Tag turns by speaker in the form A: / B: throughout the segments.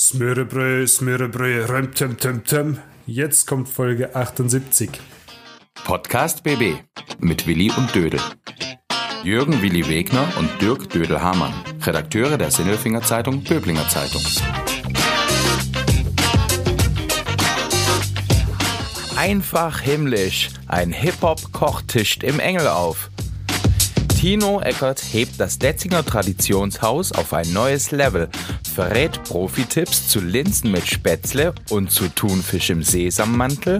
A: Smörebrö, Smörebrö, röm, töm, töm, töm. Jetzt kommt Folge 78.
B: Podcast BB mit Willi und Dödel. Jürgen Willi Wegner und Dirk Dödel-Hamann, Redakteure der Sinnelfinger Zeitung Böblinger Zeitung. Einfach himmlisch, ein Hip-Hop-Koch tischt im Engel auf. Tino Eckert hebt das Detzinger Traditionshaus auf ein neues Level, verrät Profi-Tipps zu Linsen mit Spätzle und zu Thunfisch im Sesammantel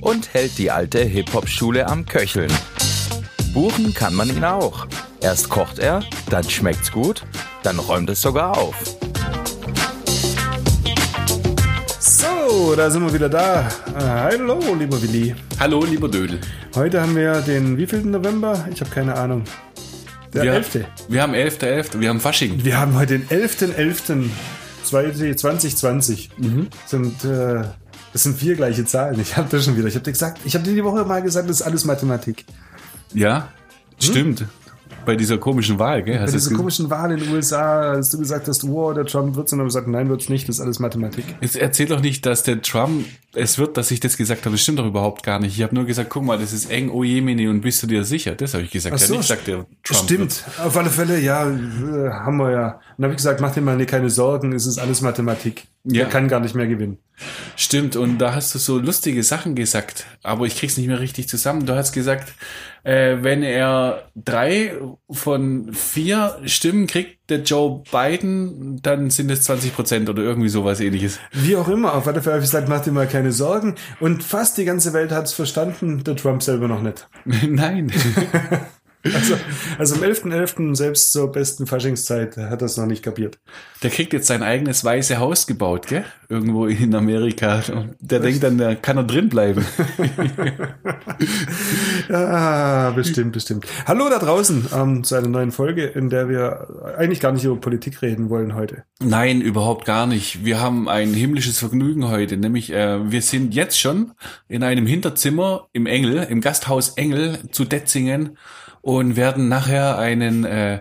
B: und hält die alte Hip-Hop-Schule am Köcheln. Buchen kann man ihn auch. Erst kocht er, dann schmeckt's gut, dann räumt es sogar auf.
A: So, da sind wir wieder da. Äh, hallo, lieber Willi.
C: Hallo, lieber Dödel.
A: Heute haben wir den wievielten November? Ich habe keine Ahnung. Der
C: wir,
A: 11.
C: Wir haben 11.11. Wir haben Fasching.
A: Wir haben heute den 11.11.2020. Mhm. Sind, äh, das sind vier gleiche Zahlen. Ich habe das schon wieder. Ich habe dir gesagt, ich habe dir die Woche mal gesagt, das ist alles Mathematik.
C: Ja, hm? stimmt. Bei dieser komischen Wahl, gell?
A: Hast Bei dieser komischen Wahl in den USA, als du gesagt hast, wow, der Trump wird's, und dann gesagt, nein, wird's nicht, das ist alles Mathematik.
C: Jetzt erzähl doch nicht, dass der Trump es wird, dass ich das gesagt habe. Das stimmt doch überhaupt gar nicht. Ich habe nur gesagt, guck mal, das ist eng, oh Jemini, und bist du dir sicher? Das habe ich gesagt.
A: Ach so,
C: ja, nicht sagt der
A: Trump. Stimmt, wird. auf alle Fälle, ja, äh, haben wir ja. Und dann habe ich gesagt, mach dir mal keine Sorgen, es ist alles Mathematik. Ja. Er kann gar nicht mehr gewinnen.
C: Stimmt, und da hast du so lustige Sachen gesagt, aber ich krieg's nicht mehr richtig zusammen. Du hast gesagt, äh, wenn er drei von vier Stimmen kriegt, der Joe Biden, dann sind es 20 Prozent oder irgendwie sowas ähnliches.
A: Wie auch immer, auf alle Fälle habe ich gesagt, mach dir mal keine Sorgen. Und fast die ganze Welt hat es verstanden, der Trump selber noch nicht.
C: Nein.
A: Also, also am 11.11. .11. selbst zur besten Faschingszeit hat er es noch nicht kapiert.
C: Der kriegt jetzt sein eigenes weiße Haus gebaut, gell? Irgendwo in Amerika. Und der Echt? denkt dann, da kann er drin bleiben.
A: ja, bestimmt, bestimmt. Hallo da draußen ähm, zu einer neuen Folge, in der wir eigentlich gar nicht über Politik reden wollen heute.
C: Nein, überhaupt gar nicht. Wir haben ein himmlisches Vergnügen heute, nämlich äh, wir sind jetzt schon in einem Hinterzimmer im Engel, im Gasthaus Engel zu Detzingen und werden nachher einen, äh,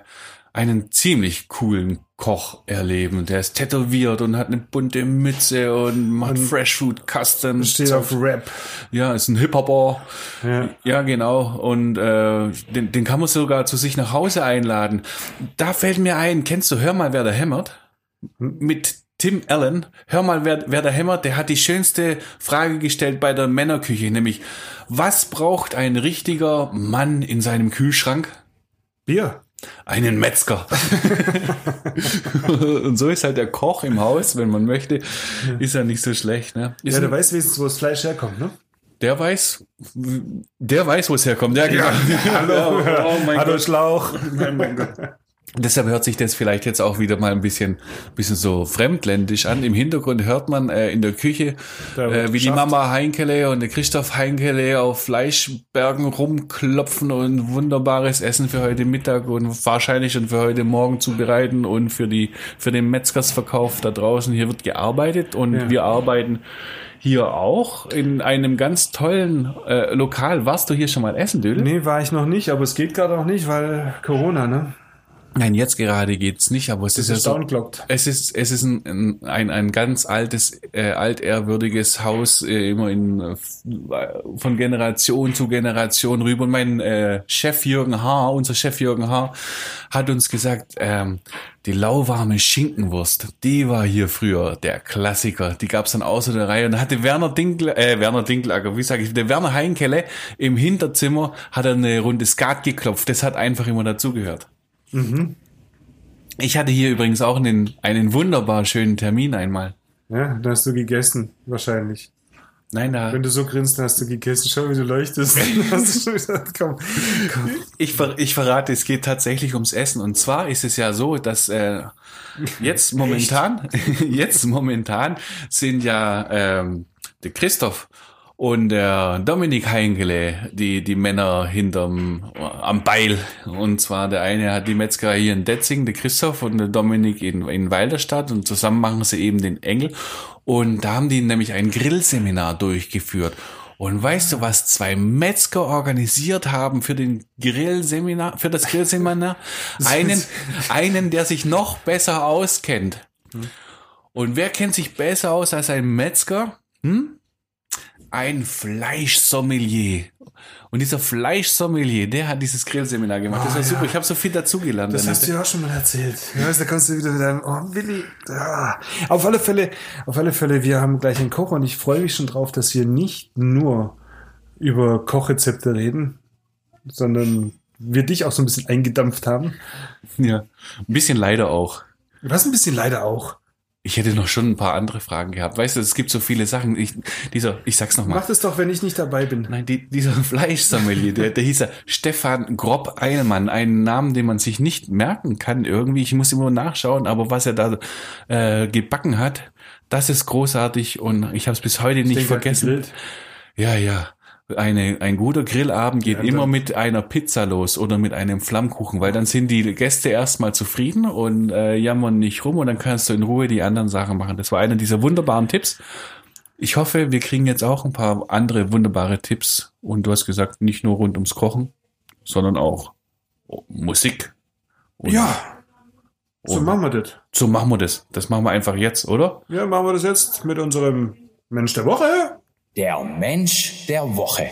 C: einen ziemlich coolen Koch erleben. Der ist tätowiert und hat eine bunte Mütze und macht und Fresh Food Custom.
A: Steht auf Rap.
C: Ja, ist ein Hip-Hopper. Ja. ja, genau. Und äh, den, den kann man sogar zu sich nach Hause einladen. Da fällt mir ein, kennst du, hör mal, wer da hämmert? Mit Tim Allen, hör mal, wer, wer da hämmert, der hat die schönste Frage gestellt bei der Männerküche, nämlich, was braucht ein richtiger Mann in seinem Kühlschrank?
A: Bier.
C: Einen Metzger. und so ist halt der Koch im Haus, wenn man möchte, ist ja nicht so schlecht. Ne?
A: ja, der weiß wenigstens, wo das Fleisch herkommt, ne?
C: Der weiß, der weiß, wo es herkommt. Der ja,
A: hallo, oh mein hallo
C: Gott.
A: Schlauch.
C: Deshalb hört sich das vielleicht jetzt auch wieder mal ein bisschen, bisschen so fremdländisch an. Im Hintergrund hört man äh, in der Küche, äh, wie die Mama Heinkele und der Christoph Heinkele auf Fleischbergen rumklopfen und wunderbares Essen für heute Mittag und wahrscheinlich schon für heute Morgen zubereiten und für die, für den Metzgersverkauf da draußen. Hier wird gearbeitet und ja. wir arbeiten hier auch in einem ganz tollen äh, Lokal. Warst du hier schon mal essen, Dödel?
A: Nee, war ich noch nicht, aber es geht gerade auch nicht, weil Corona, ne?
C: Nein, jetzt gerade geht's nicht, aber es
A: das
C: ist,
A: ist ja so,
C: es ist es ist ein, ein, ein ganz altes äh, altehrwürdiges Haus äh, immer in äh, von Generation zu Generation rüber und mein äh, Chef Jürgen Haar, unser Chef Jürgen Haar hat uns gesagt, ähm, die lauwarme Schinkenwurst, die war hier früher der Klassiker. Die gab's dann außer der Reihe und da hatte Werner Dinkl äh, Werner Dinklager, wie sage ich, der Werner Heinkele im Hinterzimmer hat er eine Runde Skat geklopft. Das hat einfach immer dazugehört. Mhm. Ich hatte hier übrigens auch einen, einen wunderbar schönen Termin einmal.
A: Ja, da hast du gegessen, wahrscheinlich.
C: Nein, da.
A: Wenn du so grinst, hast du gegessen. Schau, wie du leuchtest. hast du gesagt, komm,
C: komm. Ich, ver ich verrate, es geht tatsächlich ums Essen. Und zwar ist es ja so, dass äh, jetzt momentan, jetzt momentan sind ja ähm, der Christoph und der Dominik Heingele, die, die Männer hinterm, am Beil. Und zwar der eine hat die Metzgerei hier in Detzing, der Christoph und der Dominik in, in Weilerstadt und zusammen machen sie eben den Engel. Und da haben die nämlich ein Grillseminar durchgeführt. Und weißt du, was zwei Metzger organisiert haben für den Grillseminar, für das Grillseminar? Einen, einen, der sich noch besser auskennt. Und wer kennt sich besser aus als ein Metzger? Hm? Ein Fleischsommelier. Und dieser Fleischsommelier, der hat dieses Grillseminar gemacht.
A: Oh,
C: das war
A: ja.
C: super. Ich habe so viel dazugelernt.
A: Das hast du ja auch schon mal erzählt. Ja, da kommst du wieder mit deinem, oh Willi. Ah. Auf alle Fälle, auf alle Fälle, wir haben gleich einen Koch und ich freue mich schon drauf, dass wir nicht nur über Kochrezepte reden, sondern wir dich auch so ein bisschen eingedampft haben.
C: ja. Ein bisschen leider auch.
A: Was ein bisschen leider auch.
C: Ich hätte noch schon ein paar andere Fragen gehabt. Weißt du, es gibt so viele Sachen. Ich, dieser, ich sag's nochmal.
A: Mach das doch, wenn ich nicht dabei bin.
C: Nein, die, dieser Fleischsommelier, der, der hieß ja Stefan Grob Eilmann, einen Namen, den man sich nicht merken kann irgendwie. Ich muss immer nachschauen, aber was er da äh, gebacken hat, das ist großartig und ich habe es bis heute nicht
A: denke, er
C: vergessen. Ja, ja. Eine, ein guter Grillabend geht
A: Ja,
C: immer mit einer Pizza los oder mit einem Flammkuchen, weil dann sind die Gäste erstmal zufrieden und äh, jammern nicht rum und dann kannst du in Ruhe die anderen Sachen machen. Das war einer dieser wunderbaren Tipps. Ich hoffe, wir kriegen jetzt auch ein paar andere wunderbare Tipps und du hast gesagt, nicht nur rund ums Kochen, sondern auch Musik. Und
A: Ja, so machen wir das.
C: So machen wir das. Das machen wir einfach jetzt, oder?
A: Ja, machen wir das jetzt mit unserem Mensch der Woche.
B: Der Mensch der Woche.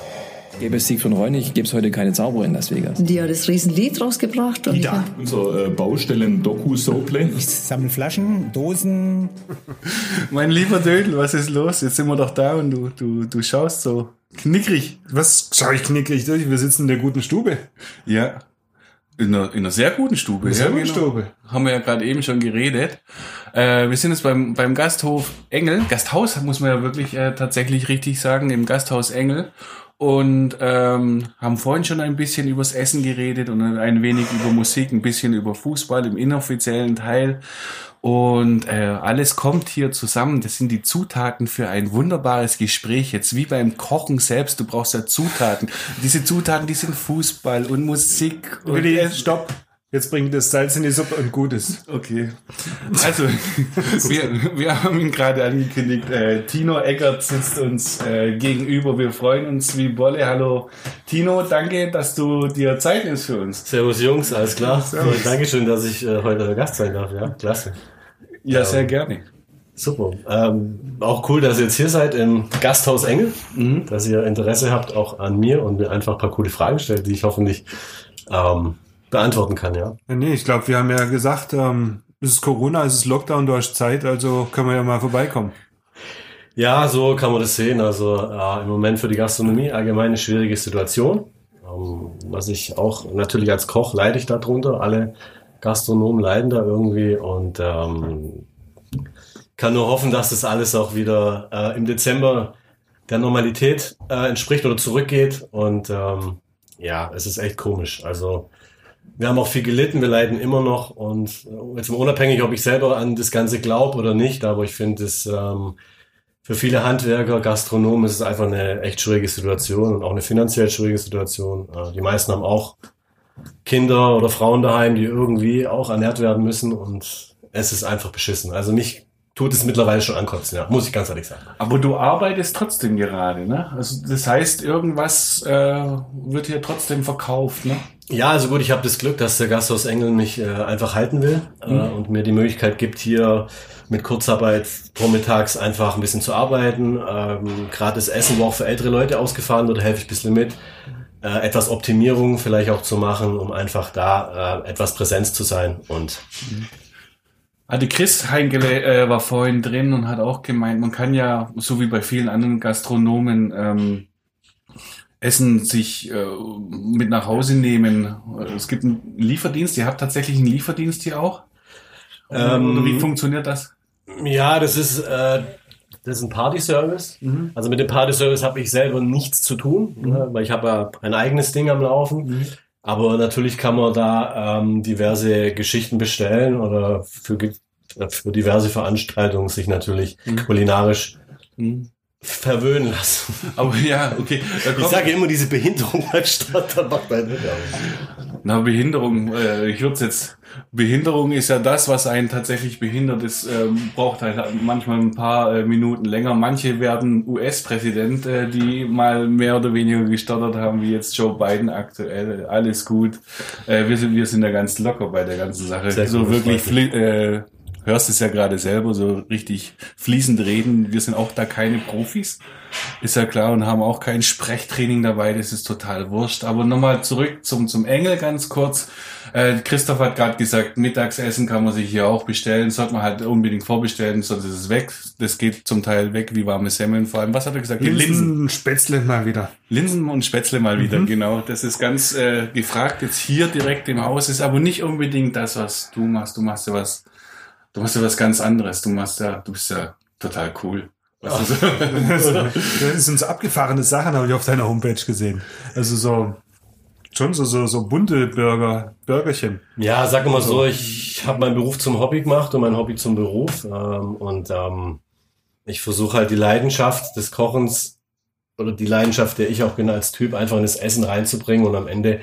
D: Gäbe es Sieg von Reunig, gäbe es heute keine Zauberer in Las Vegas.
E: Die hat das Riesenlied rausgebracht. Und ich
F: Da. Unser äh, Baustellen-Doku-Soaplay.
G: Ich sammle Flaschen, Dosen.
C: Mein lieber Dödel, was ist los? Jetzt sind wir doch da und du, du, du schaust so knickrig.
A: Was schau ich knickrig durch? Wir sitzen in der guten Stube.
C: Ja. In einer, in einer sehr guten Stube.
A: Sehr
C: ja,
A: guten
C: genau.
A: Stube.
C: Haben wir ja gerade eben schon geredet. Äh, wir sind jetzt beim, beim Gasthof Engel. Gasthaus muss man ja wirklich äh, tatsächlich richtig sagen, im Gasthaus Engel. Und ähm, haben vorhin schon ein bisschen übers Essen geredet und ein wenig über Musik, ein bisschen über Fußball im inoffiziellen Teil. Und äh, alles kommt hier zusammen. Das sind die Zutaten für ein wunderbares Gespräch. Jetzt wie beim Kochen selbst. Du brauchst ja Zutaten. Diese Zutaten, die sind Fußball und Musik. Und
A: Willi, stopp. Jetzt bringt das Salz in die Suppe und gut ist.
C: Okay. Also, wir, wir haben ihn gerade angekündigt. Äh, Tino Eckert sitzt uns äh, gegenüber. Wir freuen uns wie Bolle. Hallo Tino, danke, dass du dir Zeit nimmst für uns.
H: Servus Jungs, alles klar. So, Dankeschön, dass ich äh, heute der Gast sein darf. Ja, klasse.
C: Ja, sehr gerne.
H: Super. Ähm, auch cool, dass ihr jetzt hier seid im Gasthaus Engel, dass ihr Interesse habt auch an mir und mir einfach ein paar coole Fragen stellt, die ich hoffentlich ähm, beantworten kann, ja.
A: Ja, nee, ich glaube, wir haben ja gesagt, ähm, es ist Corona, es ist Lockdown, du hast Zeit, also können wir ja mal vorbeikommen.
H: Ja, so kann man das sehen. Also äh, im Moment für die Gastronomie allgemein eine schwierige Situation. Ähm, was ich auch natürlich als Koch leide ich darunter. Alle Gastronomen leiden da irgendwie und ähm, kann nur hoffen, dass das alles auch wieder äh, im Dezember der Normalität äh, entspricht oder zurückgeht. Und ähm, ja, es ist echt komisch. Also wir haben auch viel gelitten, wir leiden immer noch und äh, jetzt mal unabhängig, ob ich selber an das Ganze glaube oder nicht, aber ich finde es ähm, für viele Handwerker, Gastronomen ist es einfach eine echt schwierige Situation und auch eine finanziell schwierige Situation. Äh, Die meisten haben auch Kinder oder Frauen daheim, die irgendwie auch ernährt werden müssen und es ist einfach beschissen. Also mich tut es mittlerweile schon ankotzen, ja, muss ich ganz ehrlich sagen.
C: Aber du arbeitest trotzdem gerade, ne? Also das heißt, irgendwas äh, wird hier trotzdem verkauft, ne?
H: Ja, also gut, ich habe das Glück, dass der Gasthaus Engel mich äh, einfach halten will äh, und mir die Möglichkeit gibt, hier mit Kurzarbeit vormittags einfach ein bisschen zu arbeiten. Ähm, Gratis Essen, wo auch für ältere Leute ausgefahren wird, helfe ich ein bisschen mit. Äh, etwas Optimierung vielleicht auch zu machen, um einfach da äh, etwas Präsenz zu sein. Und
C: Ah, die Chris Heingele äh, war vorhin drin und hat auch gemeint, man kann ja, so wie bei vielen anderen Gastronomen, ähm, Essen sich äh, mit nach Hause nehmen. Es gibt einen Lieferdienst, ihr habt tatsächlich einen Lieferdienst hier auch?
H: Ähm,
C: wie funktioniert das?
H: Ja, das ist, äh, das ist ein Party-Service. Also mit dem Party-Service habe ich selber nichts zu tun, ne, weil ich habe ja ein eigenes Ding am Laufen. Aber natürlich kann man da ähm, diverse Geschichten bestellen oder für, für diverse Veranstaltungen sich natürlich kulinarisch verwöhnen lassen.
C: Aber ja, okay.
H: Ich sage immer diese Behinderung beim macht man nicht.
C: Na, Behinderung, äh, ich würde jetzt, Behinderung ist ja das, was einen tatsächlich behindert. Es ähm, braucht halt manchmal ein paar äh, Minuten länger. Manche werden US-Präsident, äh, die mal mehr oder weniger gestottert haben, wie jetzt Joe Biden aktuell. Alles gut. Äh, wir, sind, wir sind da ganz locker bei der ganzen Sache.
H: Sehr
C: so wirklich fli äh, hörst es ja gerade selber so richtig fließend reden. Wir sind auch da keine Profis, ist ja klar, und haben auch kein Sprechtraining dabei. Das ist total wurscht. Aber nochmal zurück zum, zum Engel ganz kurz. Äh, Christoph hat gerade gesagt, Mittagsessen kann man sich hier auch bestellen. Sollte man halt unbedingt vorbestellen, sonst ist es weg. Das geht zum Teil weg wie warme Semmeln. Vor allem, was hat er gesagt? Die
A: Linsen, Spätzle mal wieder.
C: Linsen und Spätzle mal wieder, genau. Das ist ganz äh, gefragt jetzt hier direkt im Haus. Ist aber nicht unbedingt das, was du machst. Du machst ja was, du machst ja was ganz anderes. Du machst ja, du bist ja total cool. Was du so,
A: Das sind so abgefahrene Sachen, habe ich auf deiner Homepage gesehen. Also so, schon so, so, so bunte Burger, Burgerchen.
H: Ja, sag mal so, ich habe meinen Beruf zum Hobby gemacht und mein Hobby zum Beruf. Ähm, und ähm, ich versuche halt die Leidenschaft des Kochens oder die Leidenschaft, der ich auch bin als Typ, einfach in das Essen reinzubringen. Und am Ende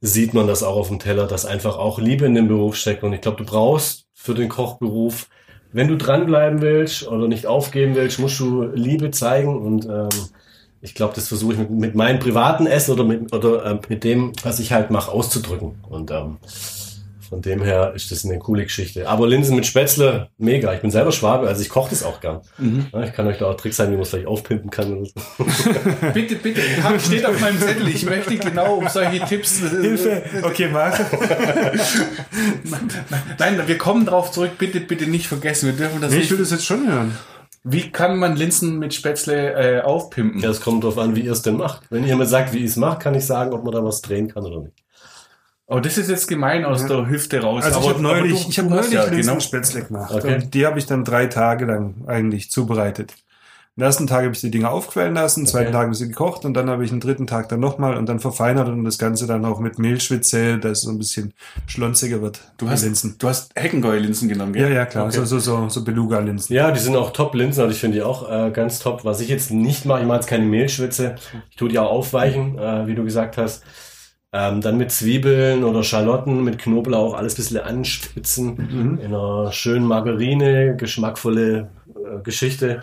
H: sieht man das auch auf dem Teller, dass einfach auch Liebe in den Beruf steckt. Und ich glaube, du brauchst für den Kochberuf, wenn du dranbleiben willst oder nicht aufgeben willst, musst du Liebe zeigen. Und ähm, ich glaube, das versuche ich mit, mit meinem privaten Essen oder mit, oder ähm, mit dem, was ich halt mache, auszudrücken. Und ähm, von dem her ist das eine coole Geschichte. Aber Linsen mit Spätzle, mega. Ich bin selber Schwabe, also ich koche das auch gern. Ja, ich kann euch da auch Tricks sagen, wie man es vielleicht aufpimpen kann. Oder so.
C: bitte, bitte, steht auf meinem Zettel. Ich möchte genau um solche Tipps. äh,
A: Hilfe! Okay, Marc.
C: Nein, wir kommen drauf zurück. Bitte, bitte nicht vergessen. Wir dürfen das
A: Nee, ich
C: nicht.
A: will das jetzt schon hören.
C: Wie kann man Linsen mit Spätzle äh, aufpimpen?
H: Ja, es kommt drauf an, wie ihr es denn macht. Wenn ihr mir sagt, wie ich es mache, kann ich sagen, ob man da was drehen kann oder nicht.
C: Oh, das ist jetzt gemein aus der Hüfte raus.
A: Also ich
C: Aber-
A: habe neulich,
C: du-
A: ich habe
C: hast
A: neulich
C: ja, genau.
A: Spätzle gemacht.
H: Okay.
A: Und die habe ich dann drei Tage lang eigentlich zubereitet. Am ersten Tag habe ich die Dinger aufquellen lassen, am zweiten
H: Okay.
A: Tag habe ich sie gekocht und dann habe ich einen dritten Tag dann nochmal und dann verfeinert und das Ganze dann auch mit Mehlschwitze, dass es so ein bisschen schlonziger wird.
C: Du hast,
A: Linsen.
C: du hast Heckengäu-Linsen genommen,
A: Ja,
C: gell?
A: ja, klar.
C: Okay.
A: So, so, so, so Beluga-Linsen.
H: Ja, die sind auch top Linsen, also ich finde die auch äh, ganz top. Was ich jetzt nicht mache, ich mache jetzt keine Mehlschwitze. Ich tue die auch aufweichen, äh, wie du gesagt hast. Ähm, dann mit Zwiebeln oder Schalotten, mit Knoblauch, alles ein bisschen anspitzen. In einer schönen Margarine, geschmackvolle äh, Geschichte.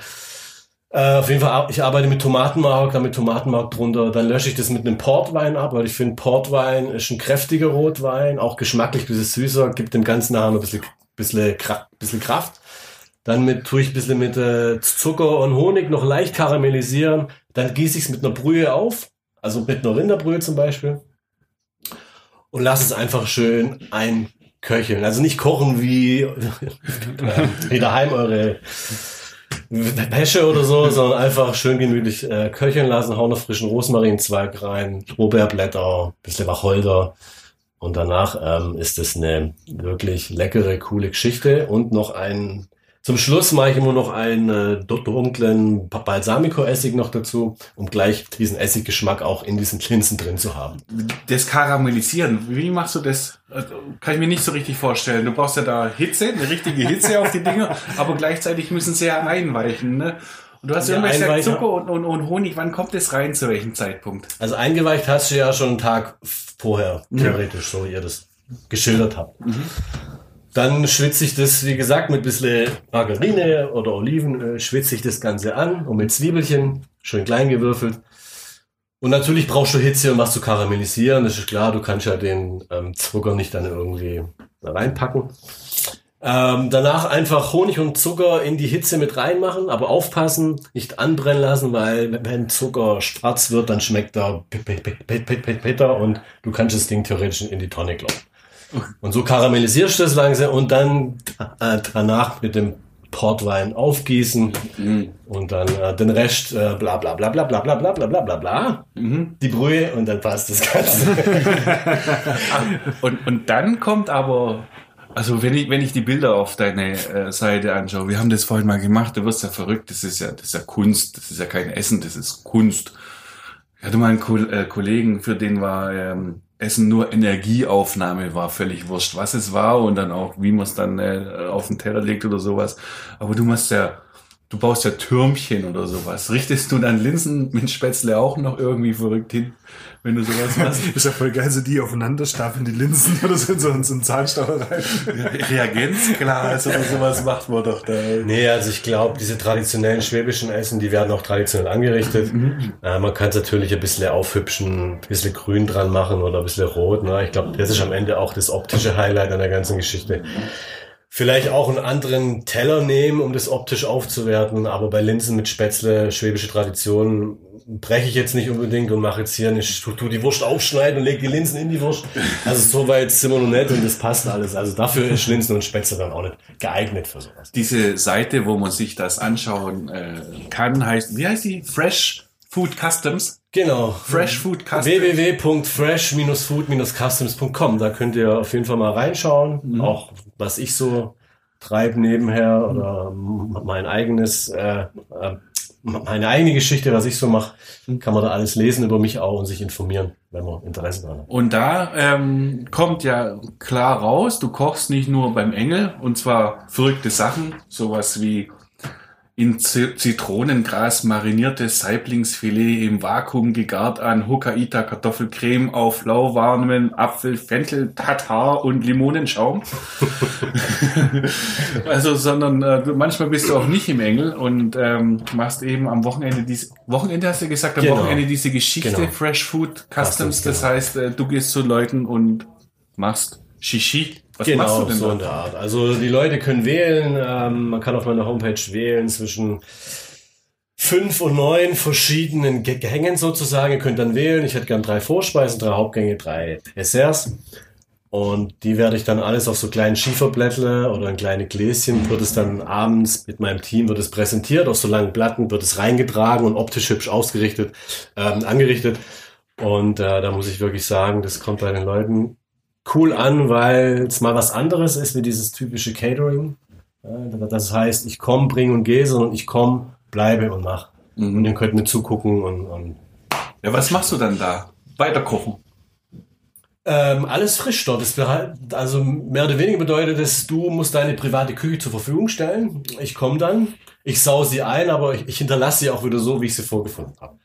H: Äh, auf jeden Fall, ich arbeite mit Tomatenmark, dann mit Tomatenmark drunter. Dann lösche ich das mit einem Portwein ab, weil ich finde, Portwein ist ein kräftiger Rotwein, auch geschmacklich ein bisschen süßer, gibt dem Ganzen nachher noch ein bisschen, bisschen, bisschen Kraft. Dann mit, tue ich ein bisschen mit äh, Zucker und Honig noch leicht karamellisieren. Dann gieße ich es mit einer Brühe auf, also mit einer Rinderbrühe zum Beispiel. Und lasse es einfach schön einköcheln. Also nicht kochen wie, wie daheim eure Wäsche oder so, sondern einfach schön gemütlich äh, köcheln lassen, hauen noch frischen Rosmarinzweig rein, Lorbeerblätter, bisschen Wacholder. Und danach ähm, ist es eine wirklich leckere, coole Geschichte. Und noch ein, zum Schluss mache ich immer noch einen äh, dunklen Balsamico-Essig noch dazu, um gleich diesen Essiggeschmack auch in diesen Linsen drin zu haben.
C: Das Karamellisieren, wie machst du das? Also, Kann ich mir nicht so richtig vorstellen. Du brauchst ja da Hitze, eine richtige Hitze auf die Dinger, aber gleichzeitig müssen sie ja einweichen. Ne? Und du hast ja
H: Ja,
C: immer gesagt. Zucker und, und, und Honig. Wann kommt das rein? Zu welchem Zeitpunkt?
H: Also eingeweicht hast du ja schon einen Tag vorher, theoretisch, so wie ihr das geschildert habt. Dann schwitze ich das, wie gesagt, mit ein bisschen Margarine oder Oliven, äh, schwitze ich das Ganze an und mit Zwiebelchen, schön klein gewürfelt. Und natürlich brauchst du Hitze, um was zu karamellisieren. Das ist klar, du kannst ja den ähm, Zucker nicht dann irgendwie da reinpacken. Ähm, danach einfach Honig und Zucker in die Hitze mit reinmachen, aber aufpassen, nicht anbrennen lassen, weil wenn Zucker schwarz wird, dann schmeckt er bitter und du kannst das Ding theoretisch in die Tonne kloppen. Und so karamellisierst du das langsam und dann äh, danach mit dem Portwein aufgießen und dann äh, den Rest äh, bla bla bla bla bla bla bla bla bla bla bla die Brühe und dann passt das Ganze.
C: Und, und dann kommt aber, also wenn ich, wenn ich die Bilder auf deine äh, Seite anschaue, wir haben das vorhin mal gemacht, du wirst ja verrückt, das ist ja, das ist ja Kunst, das ist ja kein Essen, das ist Kunst. Ich hatte mal einen Ko äh, Kollegen, für den war ähm, Essen nur Energieaufnahme, war völlig wurscht, was es war und dann auch, wie man es dann äh, auf den Teller legt oder sowas. Aber du machst ja, du baust ja Türmchen oder sowas. Richtest du dann Linsen mit Spätzle auch noch irgendwie verrückt hin, wenn du sowas machst?
A: Ist ja voll geil, so die aufeinander stapeln, die Linsen oder so in so, so einen Zahnstocher rein.
C: Reagenzglas oder sowas macht man doch da.
H: Nee, also ich glaube, diese traditionellen schwäbischen Essen, die werden auch traditionell angerichtet. Äh, man kann es natürlich ein bisschen aufhübschen, ein bisschen grün dran machen oder ein bisschen rot. Ne? Ich glaube, das ist am Ende auch das optische Highlight an der ganzen Geschichte. Vielleicht auch einen anderen Teller nehmen, um das optisch aufzuwerten. Aber bei Linsen mit Spätzle, schwäbische Tradition, breche ich jetzt nicht unbedingt und mache jetzt hier eine, tu, tu die Wurst aufschneiden und leg die Linsen in die Wurst. Also so weit sind wir noch nicht und das passt alles. Also dafür ist Linsen und Spätzle dann auch nicht geeignet für sowas.
C: Diese Seite, wo man sich das anschauen äh, kann, heißt, wie heißt die? Fresh Food Customs.
H: Genau.
C: Fresh Food Customs.
H: www.fresh-food-customs.com. Da könnt ihr auf jeden Fall mal reinschauen. Auch was ich so treibe nebenher oder mein eigenes, äh, äh, meine eigene Geschichte, was ich so mache, kann man da alles lesen über mich auch und sich informieren, wenn man Interesse daran hat.
C: Und da ähm, kommt ja klar raus, du kochst nicht nur beim Engel, und zwar verrückte Sachen, sowas wie in Zitronengras mariniertes Saiblingsfilet im Vakuum gegart an Hokkaido Kartoffelcreme auf lauwarmen Apfel, Fenchel, Tatar und Limonenschaum. also, sondern äh, manchmal bist du auch nicht im Engel und ähm, machst eben am Wochenende diese Wochenende hast du gesagt, am
H: Genau.
C: Wochenende diese Geschichte
H: Genau.
C: Fresh Food Customs.
H: Customs,
C: das
H: genau.
C: heißt, äh, du gehst zu Leuten und machst Shishi. Was
H: genau,
C: machst du denn
H: so in der Art. Also die Leute können wählen. Ähm, man kann auf meiner Homepage wählen zwischen fünf und neun verschiedenen Ge- Gängen sozusagen. Ihr könnt dann wählen. Ich hätte gern drei Vorspeisen, drei Hauptgänge, drei Desserts. Und die werde ich dann alles auf so kleinen Schieferblättle oder in kleine Gläschen, wird es dann abends mit meinem Team, wird es präsentiert, auf so langen Platten, wird es reingetragen und optisch hübsch ausgerichtet, ähm, angerichtet. Und äh, da muss ich wirklich sagen, das kommt bei den Leuten cool an, weil es mal was anderes ist wie dieses typische Catering. Das heißt, ich komme, bring und gehe, sondern ich komme, bleibe und mach. Und ihr könnt mir zugucken und, und
C: Ja, was machst du dann da? Weiter kochen.
H: ähm, alles frisch dort. Das also mehr oder weniger bedeutet es, du musst deine private Küche zur Verfügung stellen. Ich komme dann, ich sau sie ein, aber ich, ich hinterlasse sie auch wieder so, wie ich sie vorgefunden habe.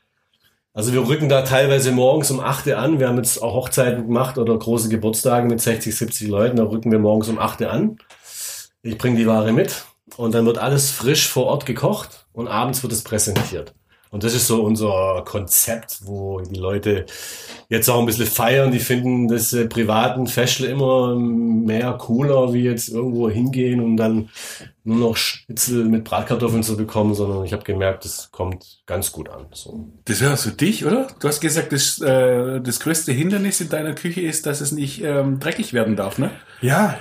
H: Also wir rücken da teilweise morgens um 8 Uhr an. Wir haben jetzt auch Hochzeiten gemacht oder große Geburtstage mit 60, 70 Leuten. Da rücken wir morgens um 8 Uhr an. Ich bringe die Ware mit und dann wird alles frisch vor Ort gekocht und abends wird es präsentiert. Und das ist so unser Konzept, wo die Leute jetzt auch ein bisschen feiern. Die finden das äh, privaten Festle immer mehr cooler, wie jetzt irgendwo hingehen und dann nur noch Schnitzel mit Bratkartoffeln zu bekommen, sondern ich habe gemerkt, das kommt ganz gut an. So.
C: Das hörst du dich, oder? Du hast gesagt, das, äh, das größte Hindernis in deiner Küche ist, dass es nicht ähm, dreckig werden darf, ne?
A: Ja,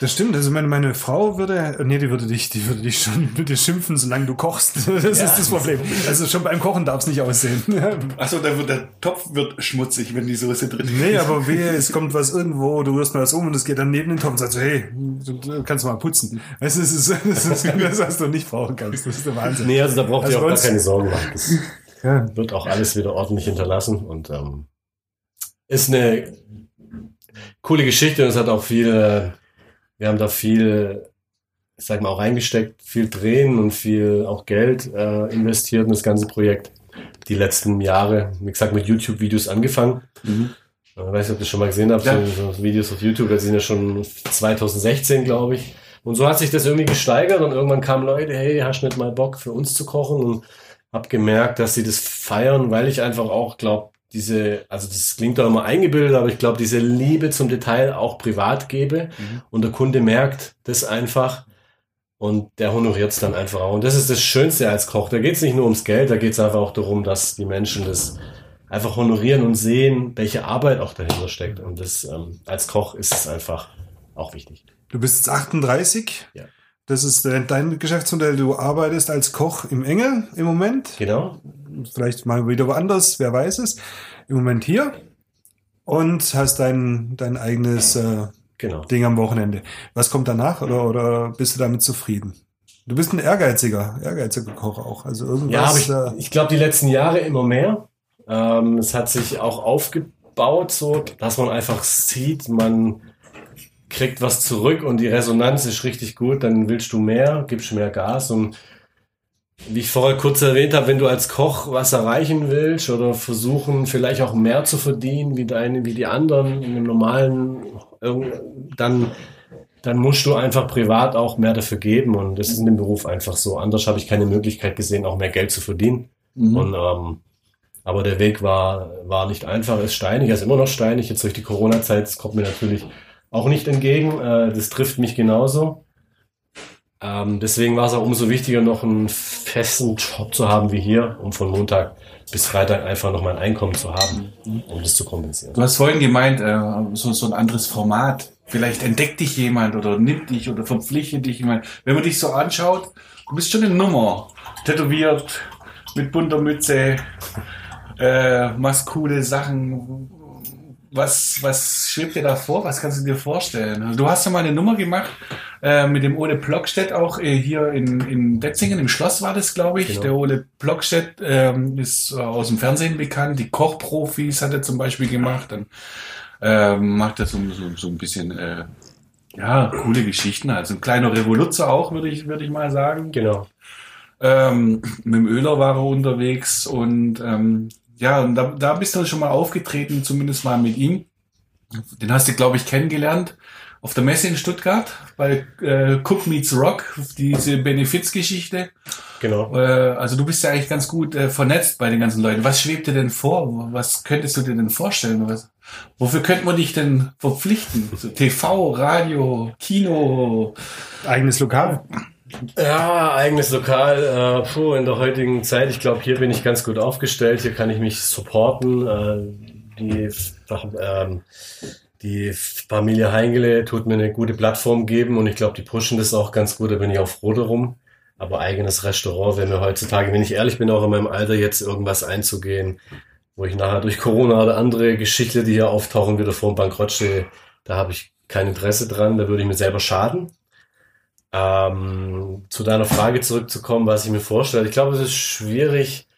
A: das stimmt. Also meine, meine Frau würde, nee, die würde dich, die würde dich schon mit dir schimpfen, solange du kochst. Das ist das Problem. Also schon beim Kochen darf es nicht aussehen.
C: Achso, der, der Topf wird schmutzig, wenn die Soße drin ist.
A: Nee, aber wehe, es kommt was irgendwo, du rührst mal was um und es geht dann neben den Topf und sagst so, hey, du, kannst mal putzen. Weißt du, das ist, das ist das, was du nicht brauchen kannst. Das ist der Wahnsinn.
H: Nee, also da braucht
A: Also
H: ihr auch gar keine Sorgen machen. Das
A: Ja.
H: wird auch alles wieder ordentlich hinterlassen und ähm, ist eine coole Geschichte und es hat auch viel, äh, wir haben da viel, ich sag mal, auch reingesteckt, viel Tränen und viel auch Geld äh, investiert in das ganze Projekt. Die letzten Jahre, wie gesagt, mit YouTube-Videos angefangen.
C: Mhm.
H: Ich weiß nicht, ob ihr das schon mal gesehen habt,
C: Ja.
H: so, so Videos auf YouTube, das sind ja schon 2016, glaube ich. Und so hat sich das irgendwie gesteigert und irgendwann kamen Leute, hey, hast du nicht mal Bock für uns zu kochen? Und hab gemerkt, dass sie das feiern, weil ich einfach auch glaube, diese, also das klingt doch immer eingebildet, aber ich glaube, diese Liebe zum Detail auch privat gebe und der Kunde merkt das einfach und der honoriert es dann einfach auch. Und das ist das Schönste als Koch. Da geht es nicht nur ums Geld, da geht es einfach auch darum, dass die Menschen das einfach honorieren und sehen, welche Arbeit auch dahinter steckt. Und das ähm, als Koch ist es einfach auch wichtig.
A: Du bist jetzt 38.
H: Ja.
A: Das ist äh, dein Geschäftsmodell. Du arbeitest als Koch im Engel im Moment.
H: Genau.
A: Vielleicht mal wieder woanders, wer weiß es. Im Moment hier. Und hast dein, dein eigenes äh,
H: Genau.
A: Ding am Wochenende. Was kommt danach oder, oder bist du damit zufrieden? Du bist ein ehrgeiziger, ehrgeiziger Koch auch. Also
H: Ja,
A: irgendwas.
H: ich,
A: äh,
H: ich glaube, die letzten Jahre immer mehr. Ähm, es hat sich auch aufgebaut, so, dass man einfach sieht, man kriegt was zurück und die Resonanz ist richtig gut, dann willst du mehr, gibst mehr Gas und wie ich vorher kurz erwähnt habe, wenn du als Koch was erreichen willst oder versuchen, vielleicht auch mehr zu verdienen wie deine, wie die anderen in einem normalen, dann, dann musst du einfach privat auch mehr dafür geben und das ist in dem Beruf einfach so. Anders habe ich keine Möglichkeit gesehen, auch mehr Geld zu verdienen. Und, ähm, aber der Weg war, war nicht einfach, ist steinig, er ist immer noch steinig. Jetzt durch die Corona-Zeit kommt mir natürlich auch nicht entgegen. Äh, das trifft mich genauso. Ähm, deswegen war es auch umso wichtiger, noch einen festen Job zu haben wie hier, um von Montag bis Freitag einfach noch mal ein Einkommen zu haben, um das zu kompensieren.
C: Du hast vorhin gemeint, äh, so, so ein anderes Format. Vielleicht entdeckt dich jemand oder nimmt dich oder verpflichtet dich jemand. Wenn man dich so anschaut, du bist schon eine Nummer. Tätowiert, mit bunter Mütze, äh, coole Sachen. Was, was schwebt dir da vor? Was kannst du dir vorstellen? Also, du hast ja mal eine Nummer gemacht äh, mit dem Ole Plockstedt auch äh, hier in, in Detzingen, im Schloss war das, glaube ich.
H: Genau.
C: Der Ole Plockstedt ähm, ist äh, aus dem Fernsehen bekannt. Die Kochprofis hat er zum Beispiel gemacht. Dann ähm, macht er so, so, so ein bisschen äh, ja, coole Geschichten. Also ein kleiner Revoluzzer auch, würde ich, würde ich mal sagen.
H: Genau.
C: Ähm, mit dem Öler war er unterwegs und ähm, ja, und da, da bist du schon mal aufgetreten, zumindest mal mit ihm. Den hast du, glaube ich, kennengelernt auf der Messe in Stuttgart bei äh, Cook Meets Rock, diese Benefizgeschichte.
H: Genau.
C: Äh, also du bist ja eigentlich ganz gut äh, vernetzt bei den ganzen Leuten. Was schwebt dir denn vor? Was könntest du dir denn vorstellen? Was, wofür könnte man dich denn verpflichten? So TV, Radio, Kino?
A: Eigenes Lokal.
H: Ja, eigenes Lokal. Äh, puh, in der heutigen Zeit, ich glaube, hier bin ich ganz gut aufgestellt. Hier kann ich mich supporten. Äh, die, ähm, die Familie Heingele tut mir eine gute Plattform geben und ich glaube, die pushen das auch ganz gut. Da bin ich auch froh darum. Aber eigenes Restaurant wäre mir heutzutage, wenn ich ehrlich bin, auch in meinem Alter jetzt irgendwas einzugehen, wo ich nachher durch Corona oder andere Geschichte, die hier auftauchen, wieder vor dem Bankrott stehe, da habe ich kein Interesse dran. Da würde ich mir selber schaden. Ähm, zu deiner Frage zurückzukommen, was ich mir vorstelle. Ich glaube, es ist schwierig,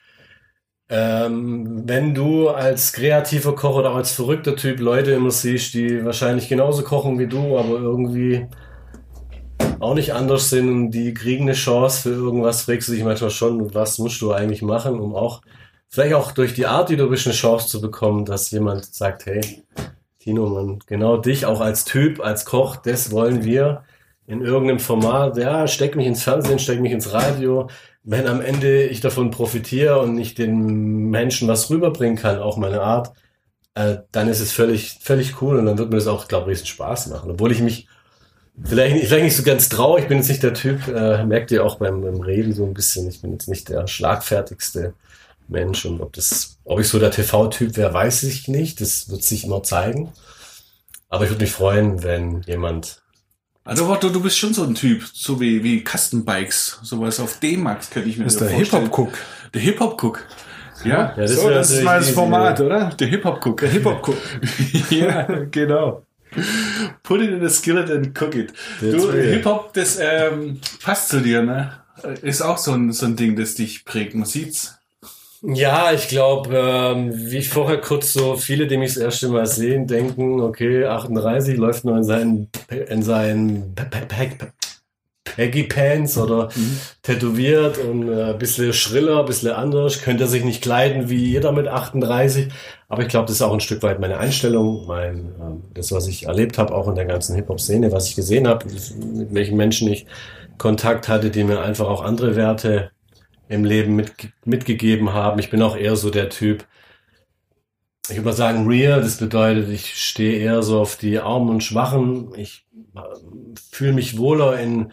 H: ähm, wenn du als kreativer Koch oder als verrückter Typ Leute immer siehst, die wahrscheinlich genauso kochen wie du, aber irgendwie auch nicht anders sind und die kriegen eine Chance für irgendwas, fragst du dich manchmal schon, was musst du eigentlich machen, um auch, vielleicht auch durch die Art, die du bist, eine Chance zu bekommen, dass jemand sagt, hey, Tino, man, genau dich auch als Typ, als Koch, das wollen wir in irgendeinem Format, ja, steck mich ins Fernsehen, steck mich ins Radio. Wenn am Ende ich davon profitiere und ich den Menschen was rüberbringen kann, auch meine Art, äh, dann ist es völlig, völlig cool und dann wird mir das auch, glaube ich, riesen Spaß machen. Obwohl ich mich vielleicht, vielleicht nicht so ganz traue, ich bin jetzt nicht der Typ, äh, merkt ihr auch beim, beim Reden so ein bisschen, ich bin jetzt nicht der schlagfertigste Mensch und ob das, ob ich so der TV-Typ wäre, weiß ich nicht. Das wird sich immer zeigen. Aber ich würde mich freuen, wenn jemand
C: Also du, du bist schon so ein Typ, so wie, wie Custom-Bikes, sowas auf D-Max könnte ich mir
A: Das ist
C: so
A: der
C: vorstellen.
A: Hip-Hop-Cook.
C: Der Hip-Hop-Cook. Ja,
H: Ja,
A: So,
H: wär
A: das ist mal das
H: easy.
A: Format, oder?
C: der Hip-Hop-Cook.
A: Der Hip-Hop-Cook. ja, genau.
C: Put it in a skillet and cook it.
H: That's
C: Du. Hip-Hop, das ähm, passt zu dir, ne? Ist auch so ein, so ein Ding, das dich prägt. Man sieht's.
H: Ja, ich glaube, ähm, wie ich vorher kurz so viele, die mich das erste Mal sehen, denken, okay, 38 läuft nur in seinen, in seinen Pe- Pe- Pe- Pe- Peggy Pants oder tätowiert und äh, ein bisschen schriller, ein bisschen anders, könnte er sich nicht kleiden wie jeder mit 38. Aber ich glaube, das ist auch ein Stück weit meine Einstellung, mein, ähm, das, was ich erlebt habe, auch in der ganzen Hip-Hop-Szene, was ich gesehen habe, mit welchen Menschen ich Kontakt hatte, die mir einfach auch andere Werte im Leben mit, mitgegeben haben. Ich bin auch eher so der Typ, ich würde mal sagen, real, das bedeutet, ich stehe eher so auf die Armen und Schwachen. Ich äh, fühle mich wohler in,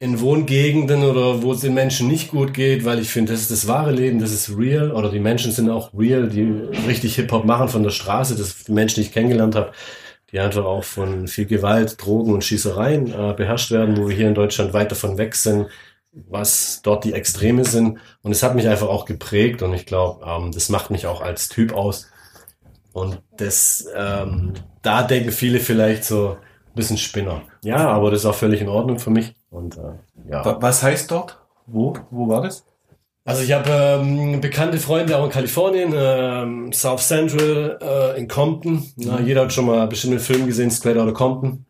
H: in Wohngegenden oder wo es den Menschen nicht gut geht, weil ich finde, das ist das wahre Leben, das ist real. Oder die Menschen sind auch real, die richtig Hip-Hop machen von der Straße. Das Menschen, die ich kennengelernt habe, die einfach auch von viel Gewalt, Drogen und Schießereien äh, beherrscht werden, wo wir hier in Deutschland weit davon weg sind, was dort die Extreme sind. Und es hat mich einfach auch geprägt und ich glaube, ähm, das macht mich auch als Typ aus. Und das, ähm, da denken viele vielleicht so ein bisschen Spinner. Ja, aber das ist auch völlig in Ordnung für mich. Und äh, ja.
C: Wa- Was heißt dort? Wo? Wo war das?
H: Also ich habe ähm, bekannte Freunde auch in Kalifornien, ähm, South Central, äh, in Compton. Na, jeder hat schon mal bestimmt einen Film gesehen, Straight Outta Compton.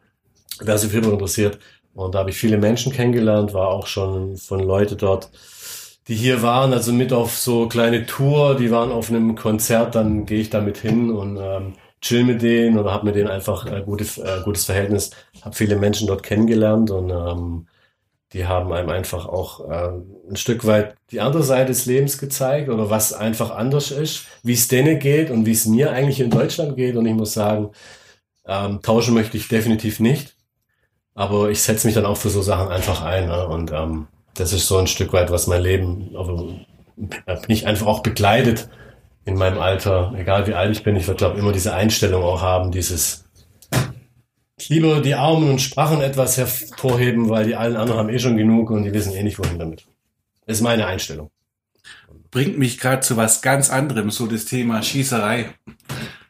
H: Wer sich für Hip-Hop interessiert. Und da habe ich viele Menschen kennengelernt, war auch schon von Leute dort, die hier waren, also mit auf so kleine Tour, die waren auf einem Konzert, dann gehe ich da mit hin und ähm, chill mit denen oder habe mit denen einfach äh, gute, äh, gutes Verhältnis, habe viele Menschen dort kennengelernt und ähm, die haben einem einfach auch äh, ein Stück weit die andere Seite des Lebens gezeigt oder was einfach anders ist, wie es denen geht und wie es mir eigentlich in Deutschland geht. Und ich muss sagen, Ähm, tauschen möchte ich definitiv nicht. Aber ich setze mich dann auch für so Sachen einfach ein. Ne? Und ähm, das ist so ein Stück weit, was mein Leben, also bin ich einfach auch begleitet in meinem Alter, egal wie alt ich bin, ich würde glaube immer diese Einstellung auch haben, dieses lieber die Armen und Sprachen etwas hervorheben, weil die allen anderen haben eh schon genug und die wissen eh nicht, wohin damit. Das ist meine Einstellung.
C: Bringt mich gerade zu was ganz anderem, so das Thema Schießerei.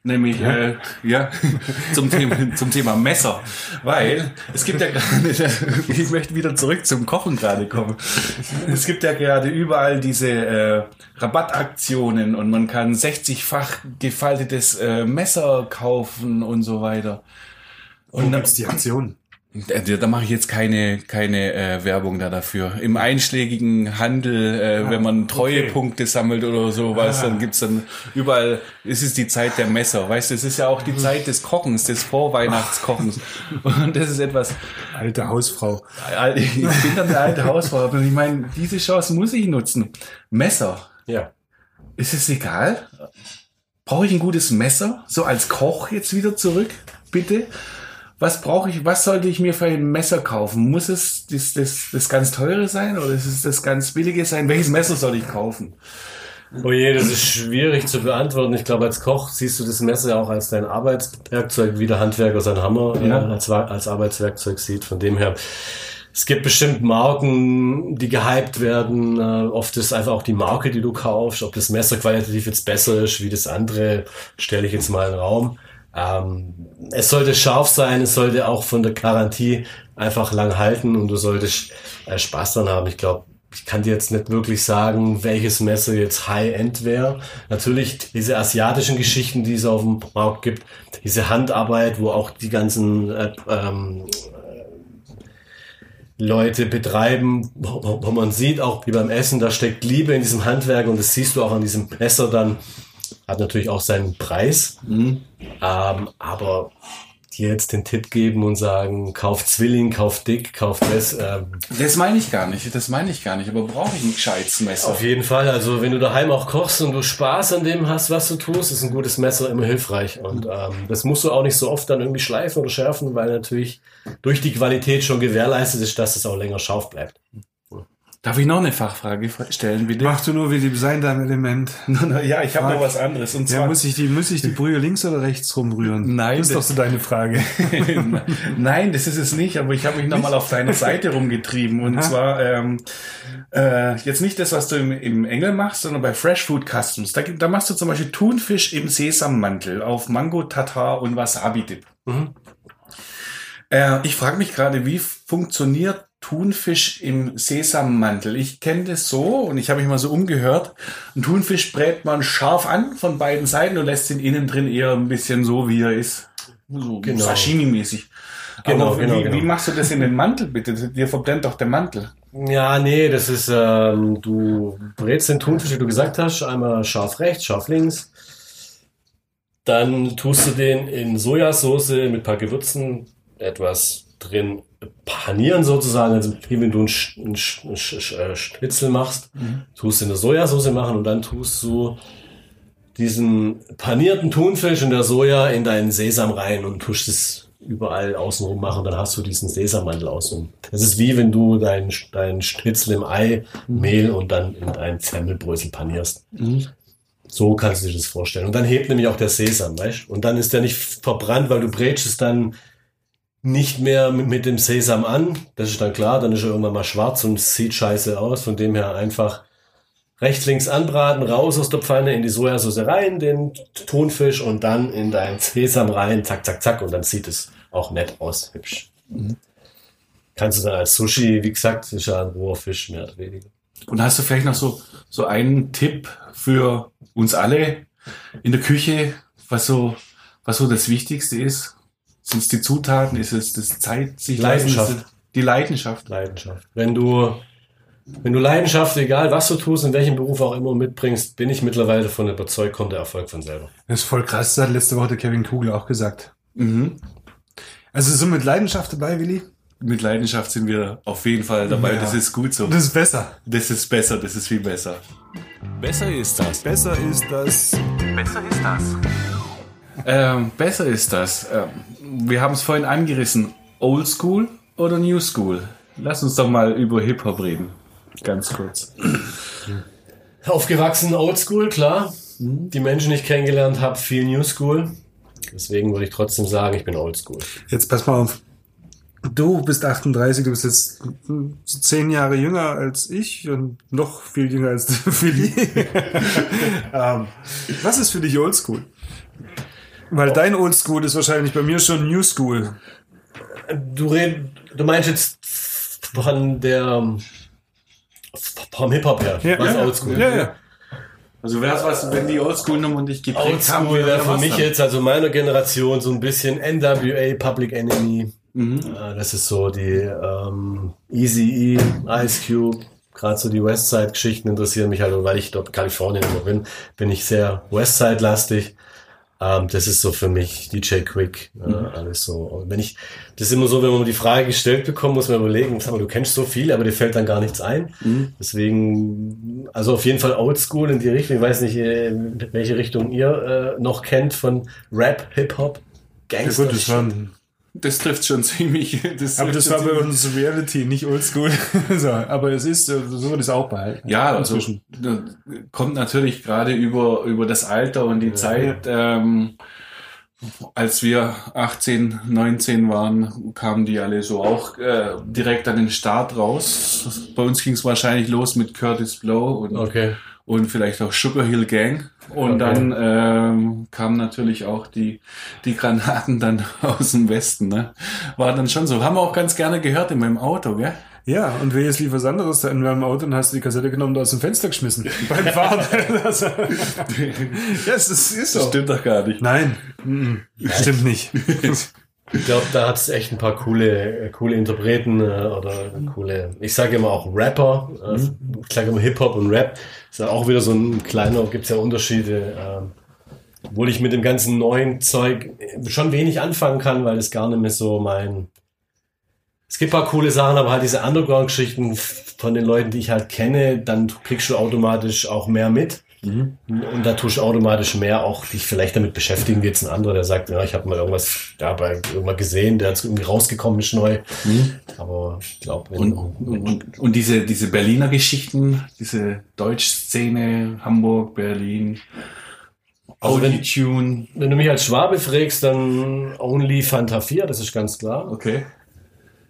C: Nämlich, ja, äh, ja zum, Thema, zum Thema Messer. Weil es gibt ja gerade, ich möchte wieder zurück zum Kochen gerade kommen. Es gibt ja gerade überall diese äh, Rabattaktionen und man kann 60-fach gefaltetes äh, Messer kaufen und so weiter.
A: Und dann gibt's die Aktion.
C: Da, da mache ich jetzt keine keine äh, Werbung da dafür. Im einschlägigen Handel, äh, ah, wenn man Treuepunkte okay. sammelt oder sowas, ah. dann gibt's dann überall. Es ist die Zeit der Messer, weißt du? Es ist ja auch die mhm. Zeit des Kochens, des Vorweihnachtskochens. Und das ist etwas.
A: Alte Hausfrau.
C: Ich bin dann eine alte Hausfrau, aber ich meine, diese Chance muss ich nutzen. Messer.
H: Ja.
C: Ist es egal? Brauche ich ein gutes Messer? So als Koch jetzt wieder zurück, bitte was brauche ich, was sollte ich mir für ein Messer kaufen? Muss es das, das, das ganz teure sein oder ist es das ganz billige sein? Welches Messer soll ich kaufen?
H: Oh je, das ist schwierig zu beantworten. Ich glaube, als Koch siehst du das Messer ja auch als dein Arbeitswerkzeug, wie der Handwerker sein Hammer ja. als, als Arbeitswerkzeug sieht. Von dem her, es gibt bestimmt Marken, die gehypt werden. Äh, oft ist einfach auch die Marke, die du kaufst. Ob das Messer qualitativ jetzt besser ist wie das andere, stelle ich jetzt mal in den Raum. Ähm, es sollte scharf sein, es sollte auch von der Garantie einfach lang halten und du solltest äh, Spaß dran haben. Ich glaube, ich kann dir jetzt nicht wirklich sagen, welches Messer jetzt High-End wäre. Natürlich diese asiatischen Geschichten, die es auf dem Markt gibt, diese Handarbeit, wo auch die ganzen äh, ähm, Leute betreiben, wo, wo man sieht, auch wie beim Essen, da steckt Liebe in diesem Handwerk und das siehst du auch an diesem Messer dann hat natürlich auch seinen Preis. Mhm. Ähm, aber dir jetzt den Tipp geben und sagen, kauf Zwilling, kauf dick, kauf das. Ähm,
C: das meine ich gar nicht, das meine ich gar nicht, aber brauche ich ein gescheites Messer?
H: Auf jeden Fall, also wenn du daheim auch kochst und du Spaß an dem hast, was du tust, ist ein gutes Messer immer hilfreich. Und ähm, das musst du auch nicht so oft dann irgendwie schleifen oder schärfen, weil natürlich durch die Qualität schon gewährleistet ist, dass es auch länger scharf bleibt.
C: Darf ich noch eine Fachfrage stellen,
A: bitte? Mach du nur wie die sein deinem Element.
C: ja, ich habe noch was anderes.
A: Und zwar ja, muss ich die muss ich die Brühe links oder rechts rumrühren?
C: Nein,
A: das ist doch so deine Frage.
C: Nein, das ist es nicht. Aber ich habe mich nochmal auf deine Seite rumgetrieben und Aha. zwar ähm, äh, jetzt nicht das, was du im, im Engel machst, sondern bei Fresh Food Customs. Da, da machst du zum Beispiel Thunfisch im Sesammantel auf Mango Tatar und Wasabi Dip. Mhm. Äh, ich frage mich gerade, wie funktioniert Thunfisch im Sesammantel. Ich kenne das so und ich habe mich mal so umgehört. Ein Thunfisch brät man scharf an von beiden Seiten und lässt ihn innen drin eher ein bisschen so, wie er ist. So genau. Sashimi-mäßig. Genau, Aber genau, wie, genau. wie machst du das in den Mantel bitte? Dir verbrennt doch der Mantel.
H: Ja, nee, das ist, ähm, du brätst den Thunfisch, wie du gesagt hast, einmal scharf rechts, scharf links. Dann tust du den in Sojasauce mit ein paar Gewürzen etwas drin panieren sozusagen, also wie wenn du einen, einen, einen äh, Schnitzel machst, mhm. tust du eine Sojasauce machen und dann tust du diesen panierten Thunfisch und der Soja in deinen Sesam rein und tust es überall außenrum machen, dann hast du diesen Sesammantel außenrum. Das ist wie wenn du deinen dein Schnitzel im Ei, mhm. Mehl und dann in dein Semmelbrösel panierst. Mhm. So kannst du dir das vorstellen. Und dann hebt nämlich auch der Sesam, weißt Und dann ist der nicht verbrannt, weil du brätst es dann nicht mehr mit, mit dem Sesam an. Das ist dann klar, dann ist er irgendwann mal schwarz und sieht scheiße aus. Von dem her einfach rechts, links anbraten, raus aus der Pfanne, in die Sojasauce rein, den Thunfisch und dann in dein Sesam rein, zack, zack, zack und dann sieht es auch nett aus, hübsch. Mhm. Kannst du dann als Sushi, wie gesagt, ist ja ein roher Fisch, mehr oder weniger.
C: Und hast du vielleicht noch so, so einen Tipp für uns alle in der Küche, was so, was so das Wichtigste ist? Sind es die Zutaten? Ist es das Zeit, sich
H: Leidenschaft.
C: Die Leidenschaft.
H: Leidenschaft. Wenn du, wenn du Leidenschaft, egal was du tust, in welchem Beruf auch immer mitbringst, bin ich mittlerweile davon überzeugt, kommt der Erfolg von selber.
A: Das ist voll krass, das hat letzte Woche der Kevin Kugel auch gesagt. Mhm. Also so mit Leidenschaft dabei, Willi?
C: Mit Leidenschaft sind wir auf jeden Fall dabei. Ja. Das ist gut so.
A: Das ist besser.
C: Das ist besser, das ist viel besser.
B: Besser ist das.
A: Besser ist das.
B: Besser ist das.
C: Ähm, besser ist das. Ähm, wir haben es vorhin angerissen. Old School oder New School? Lass uns doch mal über Hip-Hop reden. Ganz kurz.
H: Aufgewachsen Oldschool, klar. Die Menschen, die ich kennengelernt habe, viel New School. Deswegen würde ich trotzdem sagen, ich bin Oldschool.
A: Jetzt pass mal auf. Du bist 38, du bist jetzt zehn Jahre jünger als ich und noch viel jünger als Philly. ähm, was ist für dich Oldschool? Weil dein Oldschool ist wahrscheinlich bei mir schon New School.
H: Du red, du meinst jetzt von der vom Hip-Hop her. was Oldschool?
A: Ja, ja.
C: Also wär's was, wenn die Oldschool-Nummer dich geprägt haben,
H: Oldschool wäre für mich
C: dann?
H: jetzt, also meiner Generation, so ein bisschen NWA, Public Enemy. Äh, Das ist so die ähm, Easy E, Ice Cube. Gerade so die Westside-Geschichten interessieren mich halt, und weil ich dort Kalifornien immer bin, bin ich sehr Westside-lastig. Ähm, das ist so für mich DJ Quick, äh, alles so. Und wenn ich, das ist immer so, wenn man die Frage gestellt bekommt, muss man überlegen, sag mal, du kennst so viel, aber dir fällt dann gar nichts ein. Deswegen, also auf jeden Fall Oldschool in die Richtung. Ich weiß nicht, äh, welche Richtung ihr äh, noch kennt von Rap, Hip-Hop,
A: Ja
H: Gangster.
A: gut, das war,
C: Das trifft schon ziemlich. Das
A: aber das war bei uns Reality, nicht Oldschool. so, aber es ist, äh, so wird es auch behalten.
C: Ja, also
A: Inzwischen.
C: kommt natürlich gerade über, über das Alter und die Zeit. Ähm, als wir 18, 19 waren, kamen die alle so auch äh, direkt an den Start raus. Bei uns ging es wahrscheinlich los mit Curtis Blow und,
H: Okay.
C: Und vielleicht auch Sugar Hill Gang. Und
H: Okay.
C: dann ähm, kamen natürlich auch die, die Granaten dann aus dem Westen. Ne? War dann schon so. Haben wir auch ganz gerne gehört in meinem Auto, gell?
A: Ja, und wer jetzt lief was anderes in deinem Auto und hast du die Kassette genommen und aus dem Fenster geschmissen. Beim Fahren. Also, ja, es ist, ist so.
C: Stimmt doch gar nicht.
A: Nein, mhm. stimmt nicht.
H: Ich glaube, da hat es echt ein paar coole, äh, coole Interpreten äh, oder coole, ich sage immer auch Rapper, äh, ich sage immer Hip-Hop und Rap. Ist ja auch wieder so ein kleiner, gibt's ja Unterschiede. ähm, obwohl ich mit dem ganzen neuen Zeug schon wenig anfangen kann, weil es gar nicht mehr so mein. Es gibt ein paar coole Sachen, aber halt diese Underground-Geschichten von den Leuten, die ich halt kenne, dann kriegst du automatisch auch mehr mit. Und da tust du automatisch mehr auch dich vielleicht damit beschäftigen, wie jetzt ein anderer, der sagt, ja, ich habe mal irgendwas dabei irgendwann gesehen, der jetzt irgendwie rausgekommen ist neu. Aber ich glaube,
C: Und, und, und diese, diese Berliner Geschichten, diese Deutschszene, Hamburg, Berlin,
H: Also wenn-
C: Audi-Tune.
H: wenn du mich als Schwabe fragst, dann Only Fanta 4, das ist ganz klar.
C: Okay.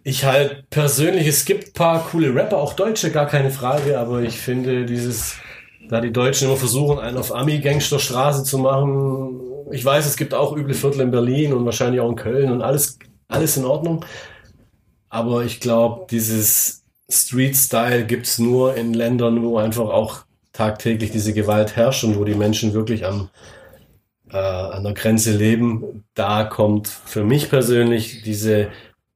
H: Ich halt persönlich, es gibt paar coole Rapper, auch Deutsche, gar keine Frage, aber ich finde dieses, da die Deutschen immer versuchen, einen auf Ami-Gangster-Straße zu machen. Ich weiß, es gibt auch üble Viertel in Berlin und wahrscheinlich auch in Köln und alles, alles in Ordnung. Aber ich glaube, dieses Street-Style gibt's nur in Ländern, wo einfach auch tagtäglich diese Gewalt herrscht und wo die Menschen wirklich am, äh, an der Grenze leben. Da kommt für mich persönlich diese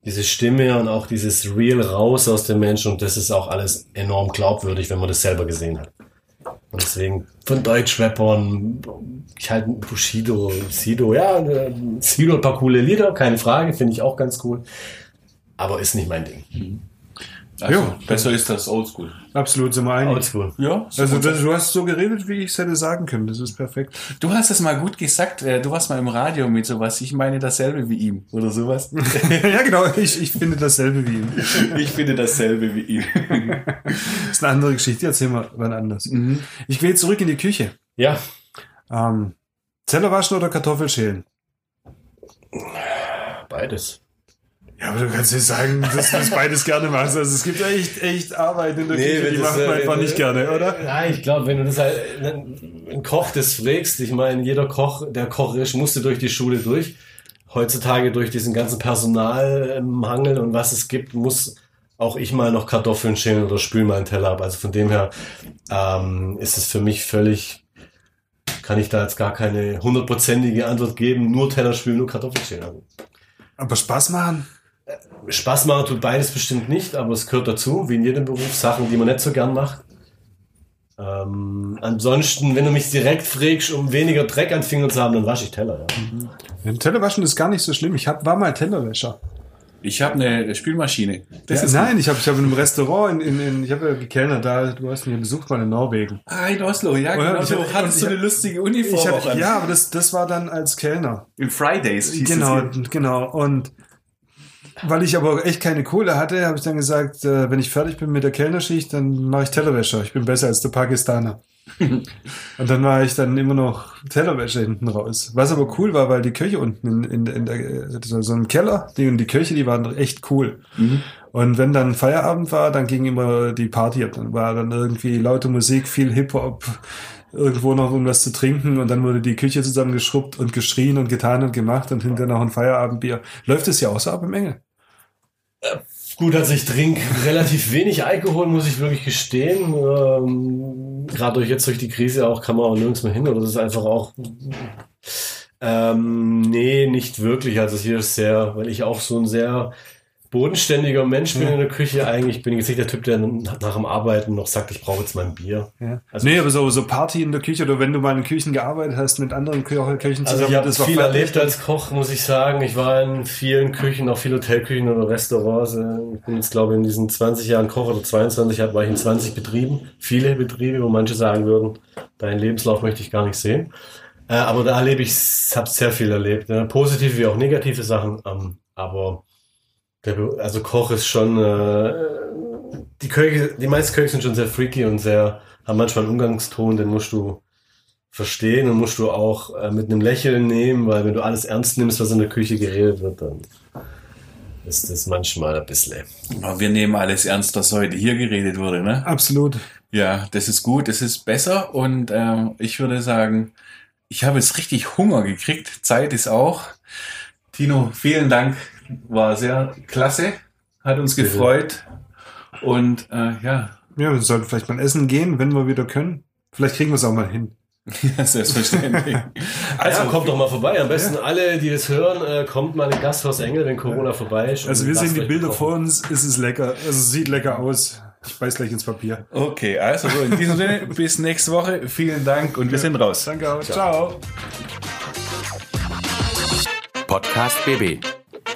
H: diese Stimme und auch dieses Real raus aus dem Menschen und das ist auch alles enorm glaubwürdig, wenn man das selber gesehen hat. Und deswegen von Deutschrappern, ich halte Bushido, Sido, ja, äh, Sido ein paar coole Lieder, keine Frage, finde ich auch ganz cool. Aber ist nicht mein Ding.
C: Also,
A: Jo.
C: besser ist das Oldschool.
A: Absolut, sind wir einig.
H: Oldschool.
C: Ja,
A: Also das, du hast so geredet, wie ich es hätte sagen können. Das ist perfekt.
C: du hast es mal gut gesagt. äh, Du warst mal im Radio mit sowas. Ich meine dasselbe wie ihm oder sowas.
A: ja, genau. Ich, ich finde dasselbe wie ihn.
C: ich finde dasselbe wie ihm.
A: Das ist eine andere Geschichte. Erzählen wir wann anders. Ich will zurück in die Küche.
H: Ja,
A: Ähm, Teller waschen oder Kartoffelschälen?
H: beides.
A: Ja, aber du kannst nicht sagen, dass du das beides gerne machst. Also es gibt echt, echt Arbeit in der
H: Nee,
A: Küche, die macht man einfach nicht gerne, oder?
H: Ja, ich glaube, wenn du das halt, ein Koch das fragst, ich meine, jeder Koch, der Koch ist, musste durch die Schule durch. Heutzutage durch diesen ganzen Personalmangel und was es gibt, muss auch ich mal noch Kartoffeln schälen oder spülen mal einen Teller ab. Also von dem her ähm, ist es für mich völlig, kann ich da jetzt gar keine hundertprozentige Antwort geben, nur Teller spülen, nur Kartoffeln schälen.
A: Aber Spaß machen?
H: Spaß machen tut beides bestimmt nicht, aber es gehört dazu, wie in jedem Beruf, Sachen, die man nicht so gern macht. Ähm, ansonsten, wenn du mich direkt fragst, um weniger Dreck an Fingern zu haben, dann wasche ich Teller. Ja.
A: Ja, Teller waschen ist gar nicht so schlimm. Ich hab, war mal Tellerwäscher.
C: Ich habe eine Spülmaschine. Das
A: Ja,
C: ist
A: nein, ich habe ich hab in einem Restaurant, in, in, in ich habe ja gekellnert, da, du hast mich besucht mal in Norwegen.
C: Ah, in Oslo, ja, genau.
A: Ich
C: Du
A: hab-
C: hattest
A: ich
C: so eine
A: hab-
C: lustige Uniform
A: Ich hab, ja, aber das, das war dann als Kellner.
C: In Fridays hieß
A: Genau,
C: es hier.
A: genau. Und weil ich aber echt keine Kohle hatte, habe ich dann gesagt, äh, wenn ich fertig bin mit der Kellnerschicht, dann mache ich Tellerwäscher. Ich bin besser als der Pakistaner. und dann war ich dann immer noch Tellerwäscher hinten raus. Was aber cool war, weil die Köche unten in, in, in der, so so im Keller, die und die Köche, die waren echt cool. Und wenn dann Feierabend war, dann ging immer die Party ab. Dann war dann irgendwie laute Musik, viel Hip-Hop, irgendwo noch irgendwas zu trinken und dann wurde die Küche zusammengeschrubbt und geschrien und getan und gemacht und hinterher noch ein Feierabendbier. Läuft es ja auch so ab im Engel?
H: Gut, also ich trinke relativ wenig Alkohol, muss ich wirklich gestehen. Ähm, Gerade durch jetzt durch die Krise auch kann man auch nirgends mehr hin oder das ist einfach auch. Ähm, nee, nicht wirklich. Also hier ist sehr, weil ich auch so ein sehr bodenständiger Mensch bin in der Küche. Eigentlich bin ich jetzt nicht der Typ, der nach dem Arbeiten noch sagt, ich brauche jetzt mein Bier.
A: Ja.
H: Also-
A: nee, aber so, so Party in der Küche oder wenn du mal in Küchen gearbeitet hast mit anderen Kö Köchen
H: Also ich habe viel erlebt als Koch, muss ich sagen. Ich war in vielen Küchen, auch viele Hotelküchen oder Restaurants. Ich bin jetzt, glaube ich, in diesen 20 Jahren Koch oder 22 Jahren war ich in 20 Betrieben. Viele Betriebe, wo manche sagen würden, deinen Lebenslauf möchte ich gar nicht sehen. Äh, Aber da erlebe ich, habe sehr viel erlebt. ne? Positive wie auch negative Sachen. ähm, Aber der, also Koch ist schon, äh, die Köche, die meisten Köche sind schon sehr freaky und sehr, haben manchmal einen Umgangston, den musst du verstehen und musst du auch äh, mit einem Lächeln nehmen, weil wenn du alles ernst nimmst, was in der Küche geredet wird, dann ist das manchmal ein bisschen.
C: Aber wir nehmen alles ernst, was heute hier geredet wurde, ne?
A: Absolut.
C: Ja, das ist gut, das ist besser und ähm, ich würde sagen, ich habe jetzt richtig Hunger gekriegt. Zeit ist auch. Tino, vielen Dank, war sehr klasse, hat uns gefreut und äh, ja,
A: Ja, wir sollten vielleicht mal essen gehen, wenn wir wieder können. Vielleicht kriegen wir es auch mal hin.
C: selbstverständlich.
H: Also kommt doch mal vorbei. Am besten alle, die das hören, äh, kommt mal in Gasthaus Engel, wenn Corona vorbei ist.
A: Also wir sehen die Bilder vor uns, es ist lecker. Also es sieht lecker aus. Ich beiß gleich ins Papier.
C: Okay, also so in diesem Sinne, bis nächste Woche. Vielen Dank und wir sind raus.
A: Danke auch. Ciao.
B: Podcast BB.